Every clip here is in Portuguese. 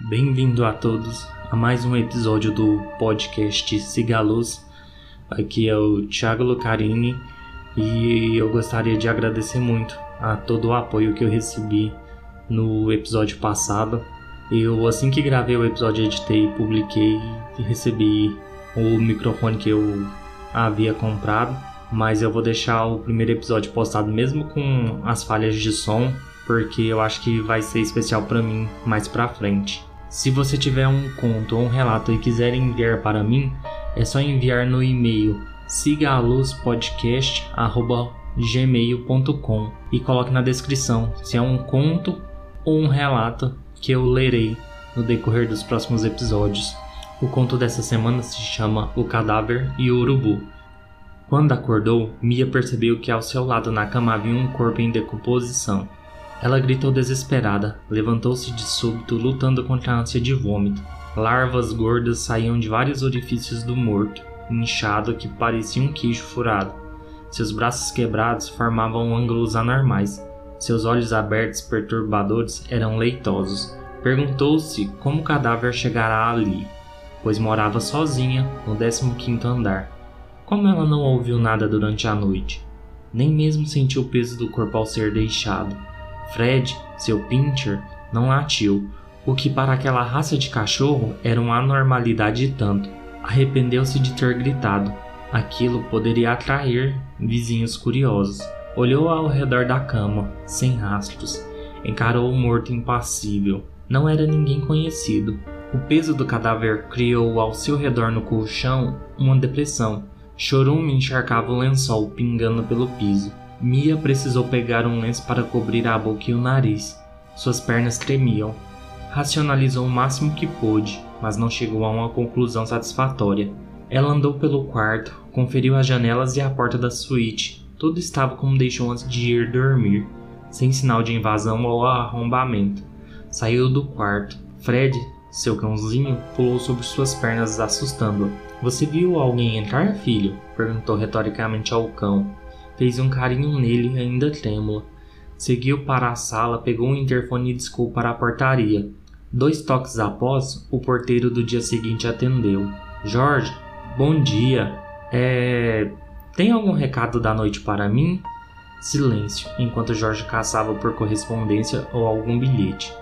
Bem-vindo a todos a mais um episódio do podcast Cigalos. Aqui é o Thiago Lucarini e eu gostaria de agradecer muito a todo o apoio que eu recebi no episódio passado. Eu assim que gravei o episódio editei, publiquei e recebi o microfone que eu havia comprado, mas eu vou deixar o primeiro episódio postado mesmo com as falhas de som, porque eu acho que vai ser especial para mim mais para frente. Se você tiver um conto ou um relato e quiser enviar para mim, é só enviar no e-mail sigaluzpodcast@gmail.com e coloque na descrição se é um conto ou um relato que eu lerei no decorrer dos próximos episódios. O conto dessa semana se chama O Cadáver e o Urubu. Quando acordou, Mia percebeu que ao seu lado na cama havia um corpo em decomposição. Ela gritou desesperada, levantou-se de súbito, lutando contra a ânsia de vômito. Larvas gordas saíam de vários orifícios do morto, inchado que parecia um queijo furado. Seus braços quebrados formavam ângulos anormais. Seus olhos abertos perturbadores eram leitosos. Perguntou-se como o cadáver chegará ali, pois morava sozinha no 15º andar. Como ela não ouviu nada durante a noite, nem mesmo sentiu o peso do corpo ao ser deixado. Fred, seu pincher, não latiu, o que para aquela raça de cachorro era uma anormalidade e tanto. Arrependeu-se de ter gritado. Aquilo poderia atrair vizinhos curiosos. Olhou ao redor da cama, sem rastros. Encarou o morto impassível. Não era ninguém conhecido. O peso do cadáver criou ao seu redor no colchão uma depressão. Chorume encharcava o lençol pingando pelo piso. Mia precisou pegar um lenço para cobrir a boca e o nariz. Suas pernas tremiam. Racionalizou o máximo que pôde, mas não chegou a uma conclusão satisfatória. Ela andou pelo quarto, conferiu as janelas e a porta da suíte. Tudo estava como deixou antes de ir dormir, sem sinal de invasão ou arrombamento. Saiu do quarto. Fred, seu cãozinho, pulou sobre suas pernas, assustando-a. Você viu alguém entrar, filho? perguntou retoricamente ao cão fez um carinho nele ainda trêmula. Seguiu para a sala, pegou o interfone e discou para a portaria. Dois toques após, o porteiro do dia seguinte atendeu. Jorge, bom dia. É. Tem algum recado da noite para mim? Silêncio, enquanto Jorge caçava por correspondência ou algum bilhete.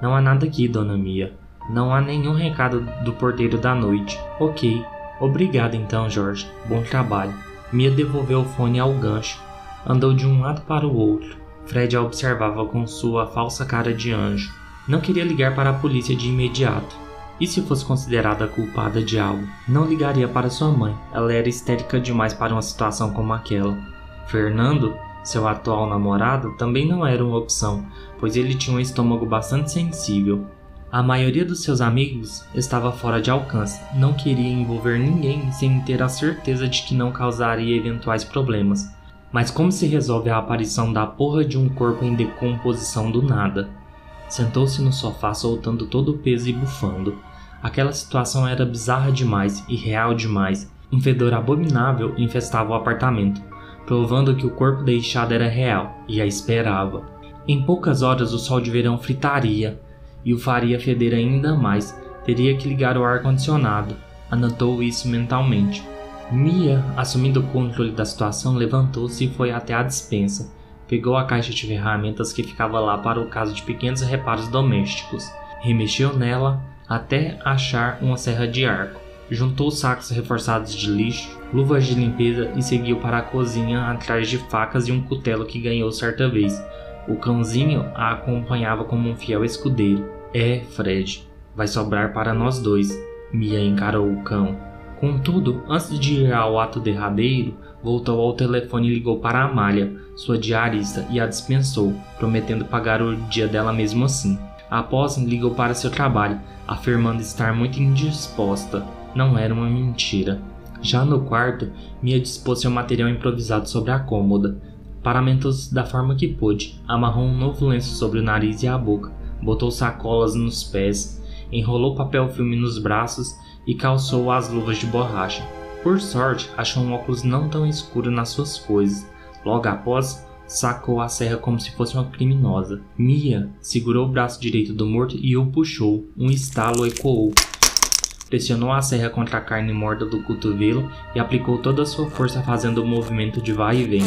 Não há nada aqui, dona Mia. Não há nenhum recado do porteiro da noite. Ok. Obrigado então, Jorge. Bom trabalho. Mia devolveu o fone ao gancho. Andou de um lado para o outro. Fred a observava com sua falsa cara de anjo. Não queria ligar para a polícia de imediato. E se fosse considerada culpada de algo? Não ligaria para sua mãe. Ela era histérica demais para uma situação como aquela. Fernando, seu atual namorado, também não era uma opção, pois ele tinha um estômago bastante sensível. A maioria dos seus amigos estava fora de alcance, não queria envolver ninguém sem ter a certeza de que não causaria eventuais problemas. Mas como se resolve a aparição da porra de um corpo em decomposição do nada? Sentou-se no sofá soltando todo o peso e bufando. Aquela situação era bizarra demais e real demais. Um fedor abominável infestava o apartamento, provando que o corpo deixado era real e a esperava. Em poucas horas o sol de verão fritaria, e o faria feder ainda mais. Teria que ligar o ar-condicionado. Anotou isso mentalmente. Mia, assumindo o controle da situação, levantou-se e foi até a despensa. Pegou a caixa de ferramentas que ficava lá para o caso de pequenos reparos domésticos. Remexeu nela até achar uma serra de arco. Juntou sacos reforçados de lixo, luvas de limpeza e seguiu para a cozinha atrás de facas e um cutelo que ganhou certa vez. O cãozinho a acompanhava como um fiel escudeiro. É, Fred, vai sobrar para nós dois. Mia encarou o cão. Contudo, antes de ir ao ato derradeiro, voltou ao telefone e ligou para Amália, sua diarista, e a dispensou, prometendo pagar o dia dela mesmo assim. Após, ligou para seu trabalho, afirmando estar muito indisposta. Não era uma mentira. Já no quarto, Mia dispôs seu material improvisado sobre a cômoda. Paramentou-se da forma que pôde, amarrou um novo lenço sobre o nariz e a boca, botou sacolas nos pés, enrolou papel filme nos braços e calçou as luvas de borracha. Por sorte, achou um óculos não tão escuro nas suas coisas. Logo após, sacou a serra como se fosse uma criminosa. Mia segurou o braço direito do morto e o puxou. Um estalo ecoou. Pressionou a serra contra a carne morta do cotovelo e aplicou toda a sua força fazendo o movimento de vai e vem.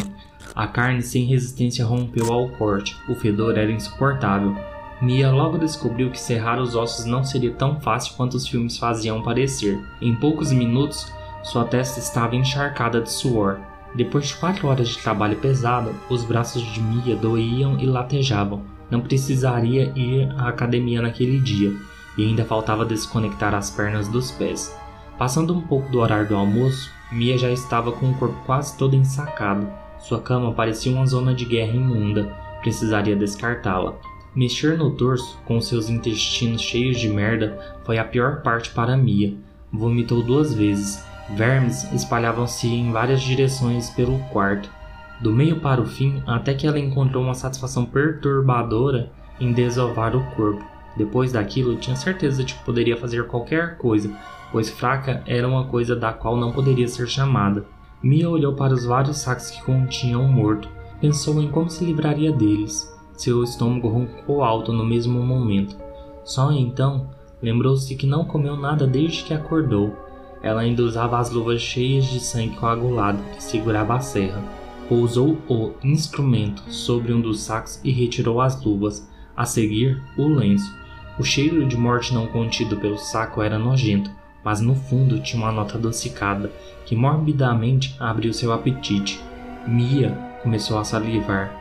A carne sem resistência rompeu ao corte. O fedor era insuportável. Mia logo descobriu que serrar os ossos não seria tão fácil quanto os filmes faziam parecer. Em poucos minutos, sua testa estava encharcada de suor. Depois de quatro horas de trabalho pesado, os braços de Mia doíam e latejavam. Não precisaria ir à academia naquele dia, e ainda faltava desconectar as pernas dos pés. Passando um pouco do horário do almoço, Mia já estava com o corpo quase todo ensacado. Sua cama parecia uma zona de guerra imunda, precisaria descartá-la. Mexer no torso, com seus intestinos cheios de merda, foi a pior parte para Mia. Vomitou duas vezes. Vermes espalhavam-se em várias direções pelo quarto, do meio para o fim, até que ela encontrou uma satisfação perturbadora em desovar o corpo. Depois daquilo, tinha certeza de que poderia fazer qualquer coisa, pois fraca era uma coisa da qual não poderia ser chamada. Mia olhou para os vários sacos que continham o morto, pensou em como se livraria deles. Seu estômago roncou alto no mesmo momento. Só então lembrou-se que não comeu nada desde que acordou. Ela ainda usava as luvas cheias de sangue coagulado que segurava a serra. Pousou o instrumento sobre um dos sacos e retirou as luvas. A seguir, o lenço. O cheiro de morte não contido pelo saco era nojento, mas no fundo tinha uma nota adocicada que morbidamente abriu seu apetite. Mia começou a salivar.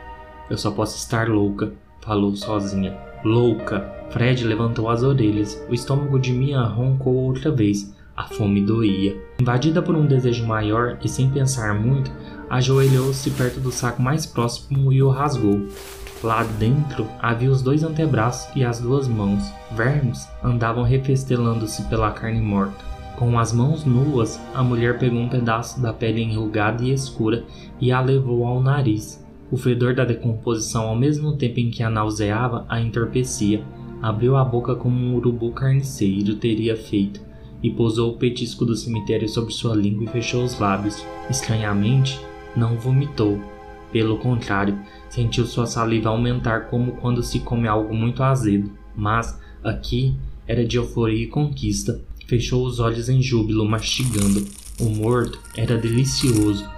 Eu só posso estar louca, falou sozinha. Louca! Fred levantou as orelhas. O estômago de Mia roncou outra vez. A fome doía. Invadida por um desejo maior e sem pensar muito, ajoelhou-se perto do saco mais próximo e o rasgou. Lá dentro havia os dois antebraços e as duas mãos. Vermes andavam refestelando-se pela carne morta. Com as mãos nuas, a mulher pegou um pedaço da pele enrugada e escura e a levou ao nariz. O fedor da decomposição, ao mesmo tempo em que a nauseava, a entorpecia. Abriu a boca como um urubu carniceiro teria feito, e pousou o petisco do cemitério sobre sua língua e fechou os lábios. Estranhamente, não vomitou. Pelo contrário, sentiu sua saliva aumentar como quando se come algo muito azedo. Mas, aqui, era de euforia e conquista. Fechou os olhos em júbilo, mastigando. O morto era delicioso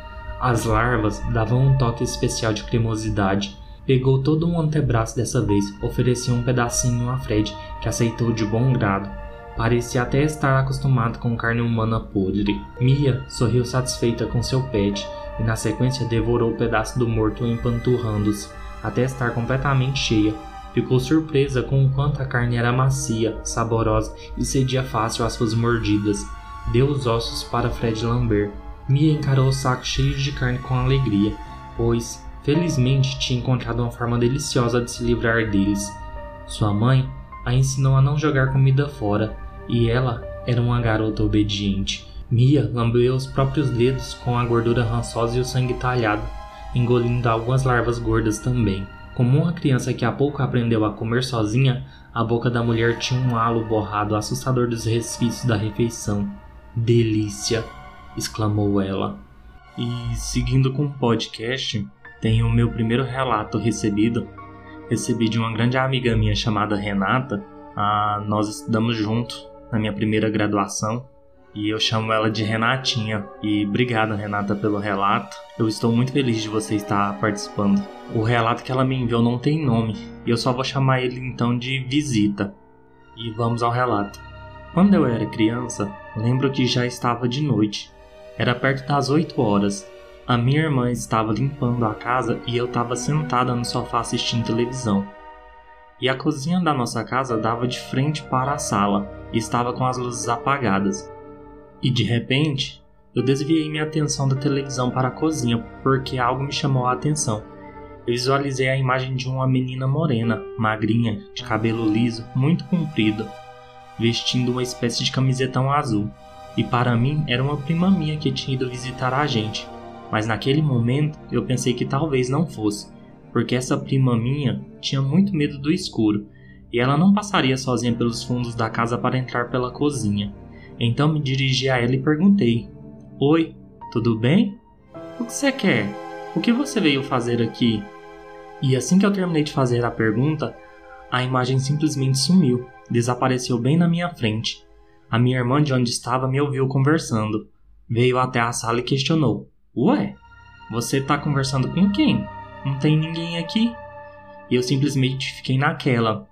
as larvas davam um toque especial de cremosidade. Pegou todo um antebraço dessa vez, ofereceu um pedacinho a Fred, que aceitou de bom grado. Parecia até estar acostumado com carne humana podre. Mia sorriu satisfeita com seu pet e na sequência devorou o pedaço do morto empanturrando-se, até estar completamente cheia. Ficou surpresa com o quanto a carne era macia, saborosa e cedia fácil às suas mordidas. Deu os ossos para Fred lamber, Mia encarou o saco cheio de carne com alegria, pois, felizmente, tinha encontrado uma forma deliciosa de se livrar deles. Sua mãe a ensinou a não jogar comida fora, e ela era uma garota obediente. Mia lambeu os próprios dedos com a gordura rançosa e o sangue talhado, engolindo algumas larvas gordas também. Como uma criança que há pouco aprendeu a comer sozinha, a boca da mulher tinha um halo borrado assustador dos resquícios da refeição. Delícia! Exclamou ela. E seguindo com o podcast, tenho o meu primeiro relato recebido. Recebi de uma grande amiga minha chamada Renata. Ah, nós estudamos juntos na minha primeira graduação e eu chamo ela de Renatinha. E obrigado, Renata, pelo relato. Eu estou muito feliz de você estar participando. O relato que ela me enviou não tem nome e eu só vou chamar ele então de Visita. E vamos ao relato. Quando eu era criança, lembro que já estava de noite era perto das 8 horas. A minha irmã estava limpando a casa e eu estava sentada no sofá assistindo televisão. E a cozinha da nossa casa dava de frente para a sala e estava com as luzes apagadas. E de repente, eu desviei minha atenção da televisão para a cozinha porque algo me chamou a atenção. Eu visualizei a imagem de uma menina morena, magrinha, de cabelo liso, muito comprido, vestindo uma espécie de camisetão azul e para mim era uma prima minha que tinha ido visitar a gente. Mas naquele momento eu pensei que talvez não fosse, porque essa prima minha tinha muito medo do escuro e ela não passaria sozinha pelos fundos da casa para entrar pela cozinha. Então me dirigi a ela e perguntei: Oi, tudo bem? O que você quer? O que você veio fazer aqui? E assim que eu terminei de fazer a pergunta, a imagem simplesmente sumiu, desapareceu bem na minha frente. A minha irmã de onde estava me ouviu conversando. Veio até a sala e questionou: Ué, você tá conversando com quem? Não tem ninguém aqui? E eu simplesmente fiquei naquela.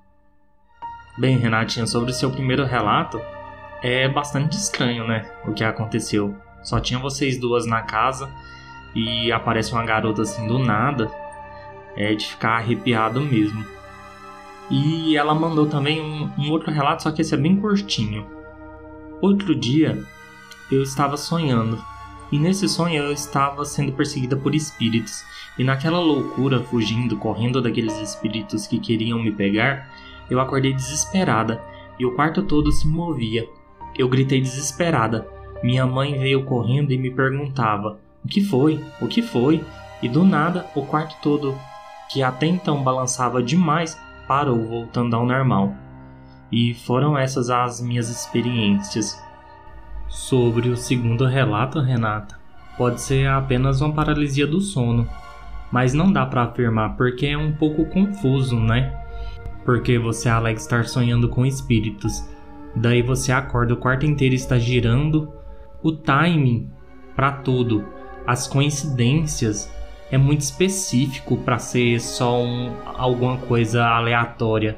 Bem, Renatinha, sobre o seu primeiro relato, é bastante estranho, né? O que aconteceu. Só tinha vocês duas na casa e aparece uma garota assim do nada. É de ficar arrepiado mesmo. E ela mandou também um, um outro relato, só que esse é bem curtinho. Outro dia, eu estava sonhando. E nesse sonho eu estava sendo perseguida por espíritos. E naquela loucura, fugindo, correndo daqueles espíritos que queriam me pegar, eu acordei desesperada e o quarto todo se movia. Eu gritei desesperada. Minha mãe veio correndo e me perguntava: O que foi? O que foi? E do nada, o quarto todo, que até então balançava demais, parou, voltando ao normal. E foram essas as minhas experiências. Sobre o segundo relato, Renata, pode ser apenas uma paralisia do sono, mas não dá para afirmar porque é um pouco confuso, né? Porque você alega estar sonhando com espíritos, daí você acorda, o quarto inteiro está girando, o timing para tudo, as coincidências é muito específico para ser só um, alguma coisa aleatória.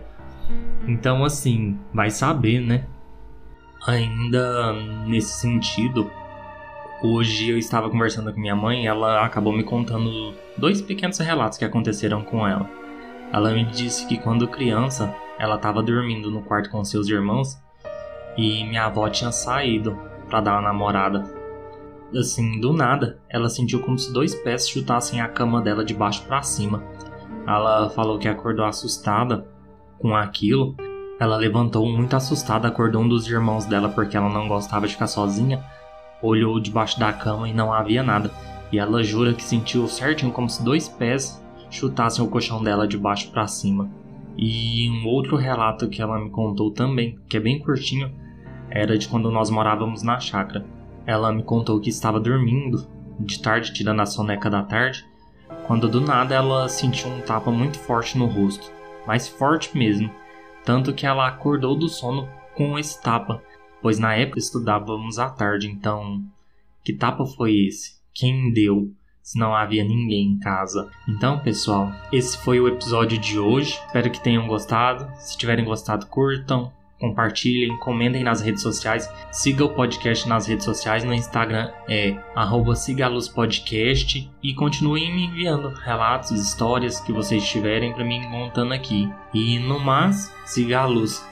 Então, assim, vai saber, né? Ainda nesse sentido, hoje eu estava conversando com minha mãe e ela acabou me contando dois pequenos relatos que aconteceram com ela. Ela me disse que quando criança ela estava dormindo no quarto com seus irmãos e minha avó tinha saído para dar uma namorada. Assim, do nada, ela sentiu como se dois pés chutassem a cama dela de baixo para cima. Ela falou que acordou assustada com aquilo. Ela levantou muito assustada, acordou um dos irmãos dela porque ela não gostava de ficar sozinha. Olhou debaixo da cama e não havia nada. E ela jura que sentiu certinho como se dois pés chutassem o colchão dela de baixo para cima. E um outro relato que ela me contou também, que é bem curtinho, era de quando nós morávamos na chácara. Ela me contou que estava dormindo, de tarde, tirando a soneca da tarde, quando do nada ela sentiu um tapa muito forte no rosto, mais forte mesmo, tanto que ela acordou do sono com esse tapa, pois na época estudávamos à tarde, então que tapa foi esse? Quem deu? se não havia ninguém em casa. Então, pessoal, esse foi o episódio de hoje. Espero que tenham gostado. Se tiverem gostado, curtam, compartilhem, comentem nas redes sociais. Siga o podcast nas redes sociais. No Instagram é sigaluzpodcast e continuem me enviando relatos, histórias que vocês tiverem para mim montando aqui. E no mais, siga a luz.